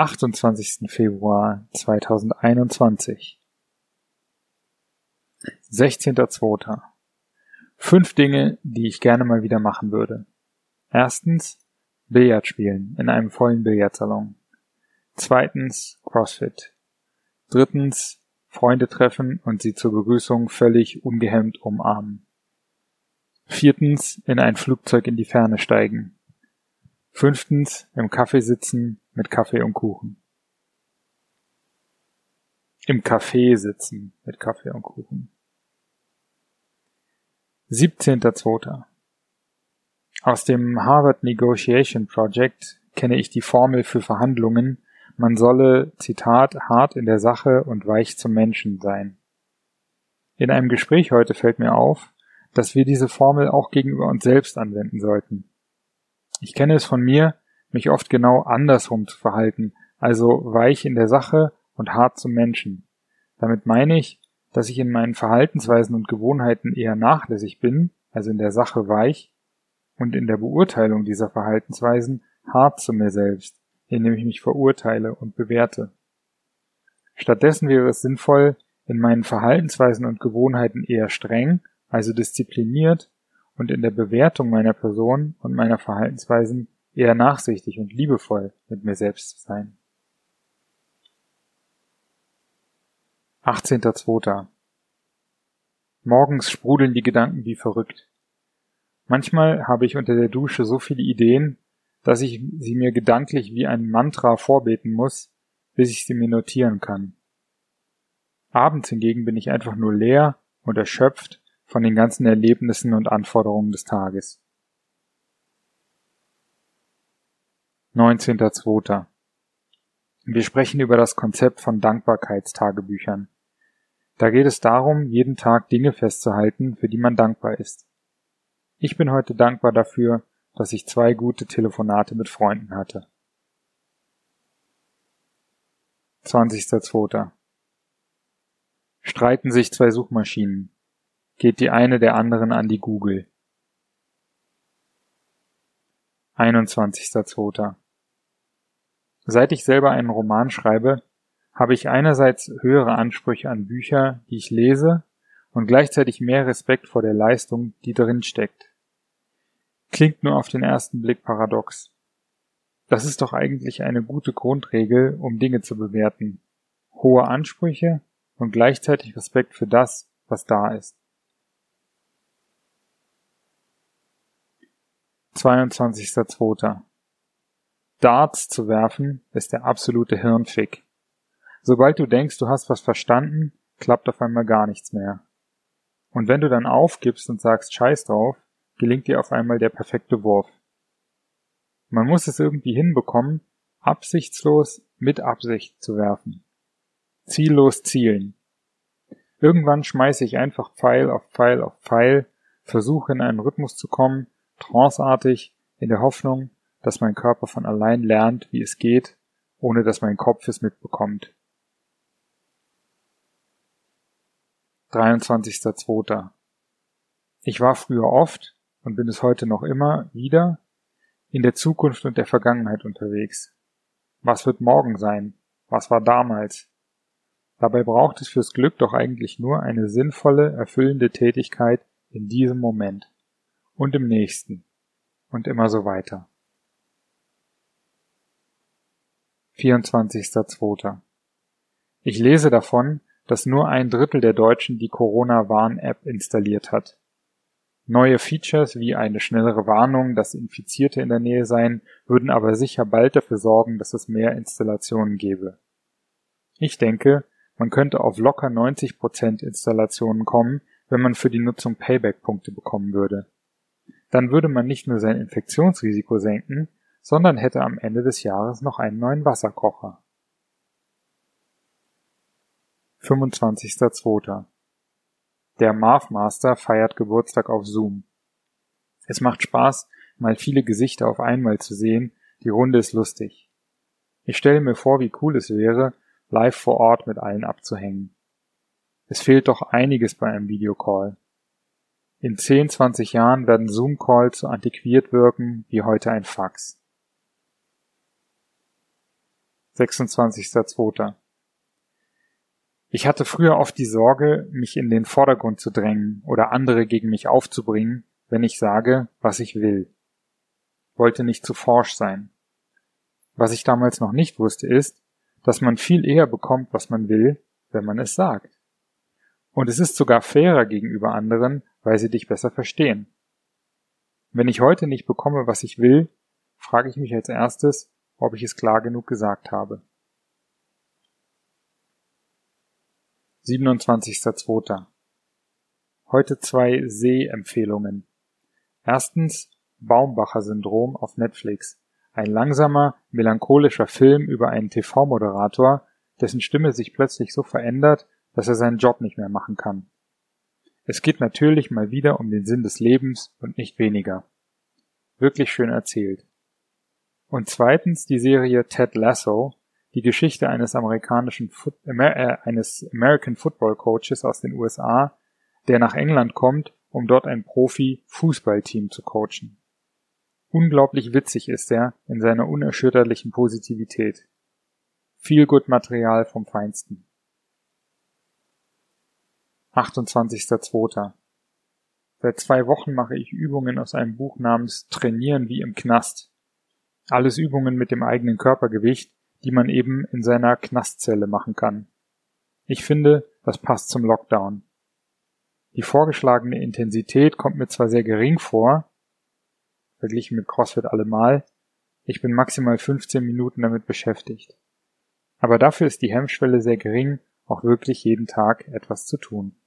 28. Februar 2021. 16.02. Fünf Dinge, die ich gerne mal wieder machen würde. Erstens, Billard spielen in einem vollen Billardsalon. Zweitens, CrossFit. Drittens, Freunde treffen und sie zur Begrüßung völlig ungehemmt umarmen. Viertens, in ein Flugzeug in die Ferne steigen. Fünftens, im Kaffee sitzen mit Kaffee und Kuchen. Im Café sitzen mit Kaffee und Kuchen. 17.02. Aus dem Harvard Negotiation Project kenne ich die Formel für Verhandlungen, man solle, Zitat, hart in der Sache und weich zum Menschen sein. In einem Gespräch heute fällt mir auf, dass wir diese Formel auch gegenüber uns selbst anwenden sollten. Ich kenne es von mir, mich oft genau andersrum zu verhalten, also weich in der Sache und hart zum Menschen. Damit meine ich, dass ich in meinen Verhaltensweisen und Gewohnheiten eher nachlässig bin, also in der Sache weich, und in der Beurteilung dieser Verhaltensweisen hart zu mir selbst, indem ich mich verurteile und bewerte. Stattdessen wäre es sinnvoll, in meinen Verhaltensweisen und Gewohnheiten eher streng, also diszipliniert, und in der Bewertung meiner Person und meiner Verhaltensweisen eher nachsichtig und liebevoll mit mir selbst sein. 18.02. Morgens sprudeln die Gedanken wie verrückt. Manchmal habe ich unter der Dusche so viele Ideen, dass ich sie mir gedanklich wie ein Mantra vorbeten muss, bis ich sie mir notieren kann. Abends hingegen bin ich einfach nur leer und erschöpft von den ganzen Erlebnissen und Anforderungen des Tages. 19.02. Wir sprechen über das Konzept von Dankbarkeitstagebüchern. Da geht es darum, jeden Tag Dinge festzuhalten, für die man dankbar ist. Ich bin heute dankbar dafür, dass ich zwei gute Telefonate mit Freunden hatte. 20.02. Streiten sich zwei Suchmaschinen. Geht die eine der anderen an die Google. 21.02. Seit ich selber einen Roman schreibe, habe ich einerseits höhere Ansprüche an Bücher, die ich lese, und gleichzeitig mehr Respekt vor der Leistung, die darin steckt. Klingt nur auf den ersten Blick paradox. Das ist doch eigentlich eine gute Grundregel, um Dinge zu bewerten. Hohe Ansprüche und gleichzeitig Respekt für das, was da ist. 22.02. Darts zu werfen ist der absolute Hirnfick. Sobald du denkst, du hast was verstanden, klappt auf einmal gar nichts mehr. Und wenn du dann aufgibst und sagst Scheiß drauf, gelingt dir auf einmal der perfekte Wurf. Man muss es irgendwie hinbekommen, absichtslos mit Absicht zu werfen. Ziellos zielen. Irgendwann schmeiße ich einfach Pfeil auf Pfeil auf Pfeil, versuche in einen Rhythmus zu kommen, tranceartig, in der Hoffnung, dass mein Körper von allein lernt, wie es geht, ohne dass mein Kopf es mitbekommt. 23.02. Ich war früher oft, und bin es heute noch immer wieder, in der Zukunft und der Vergangenheit unterwegs. Was wird morgen sein? Was war damals? Dabei braucht es fürs Glück doch eigentlich nur eine sinnvolle, erfüllende Tätigkeit in diesem Moment und im nächsten und immer so weiter. 24.02. Ich lese davon, dass nur ein Drittel der Deutschen die Corona-Warn-App installiert hat. Neue Features wie eine schnellere Warnung, dass Infizierte in der Nähe seien, würden aber sicher bald dafür sorgen, dass es mehr Installationen gäbe. Ich denke, man könnte auf locker 90% Installationen kommen, wenn man für die Nutzung Payback-Punkte bekommen würde. Dann würde man nicht nur sein Infektionsrisiko senken, sondern hätte am Ende des Jahres noch einen neuen Wasserkocher. 25.02. Der Marv Master feiert Geburtstag auf Zoom. Es macht Spaß, mal viele Gesichter auf einmal zu sehen, die Runde ist lustig. Ich stelle mir vor, wie cool es wäre, live vor Ort mit allen abzuhängen. Es fehlt doch einiges bei einem Videocall. In 10, 20 Jahren werden Zoom-Calls so antiquiert wirken wie heute ein Fax. 26.02. Ich hatte früher oft die Sorge, mich in den Vordergrund zu drängen oder andere gegen mich aufzubringen, wenn ich sage, was ich will. Wollte nicht zu forsch sein. Was ich damals noch nicht wusste ist, dass man viel eher bekommt, was man will, wenn man es sagt. Und es ist sogar fairer gegenüber anderen, weil sie dich besser verstehen. Wenn ich heute nicht bekomme, was ich will, frage ich mich als erstes, ob ich es klar genug gesagt habe. 27.02. Heute zwei Sehempfehlungen. Erstens Baumbacher Syndrom auf Netflix. Ein langsamer, melancholischer Film über einen TV-Moderator, dessen Stimme sich plötzlich so verändert, dass er seinen Job nicht mehr machen kann. Es geht natürlich mal wieder um den Sinn des Lebens und nicht weniger. Wirklich schön erzählt. Und zweitens die Serie Ted Lasso, die Geschichte eines amerikanischen Foot äh, eines American Football Coaches aus den USA, der nach England kommt, um dort ein Profi-Fußballteam zu coachen. Unglaublich witzig ist er in seiner unerschütterlichen Positivität. Viel gut Material vom Feinsten. 28.02. Seit zwei Wochen mache ich Übungen aus einem Buch namens Trainieren wie im Knast. Alles Übungen mit dem eigenen Körpergewicht, die man eben in seiner Knastzelle machen kann. Ich finde, das passt zum Lockdown. Die vorgeschlagene Intensität kommt mir zwar sehr gering vor, verglichen mit CrossFit allemal, ich bin maximal 15 Minuten damit beschäftigt. Aber dafür ist die Hemmschwelle sehr gering, auch wirklich jeden Tag etwas zu tun.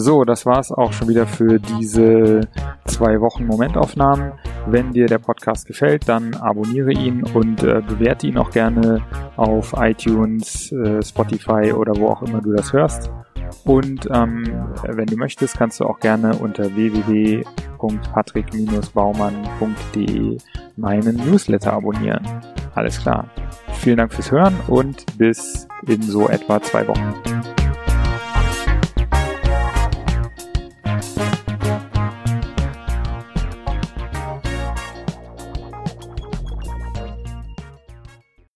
So, das war's auch schon wieder für diese zwei Wochen Momentaufnahmen. Wenn dir der Podcast gefällt, dann abonniere ihn und äh, bewerte ihn auch gerne auf iTunes, äh, Spotify oder wo auch immer du das hörst. Und ähm, wenn du möchtest, kannst du auch gerne unter www.patrick-baumann.de meinen Newsletter abonnieren. Alles klar. Vielen Dank fürs Hören und bis in so etwa zwei Wochen.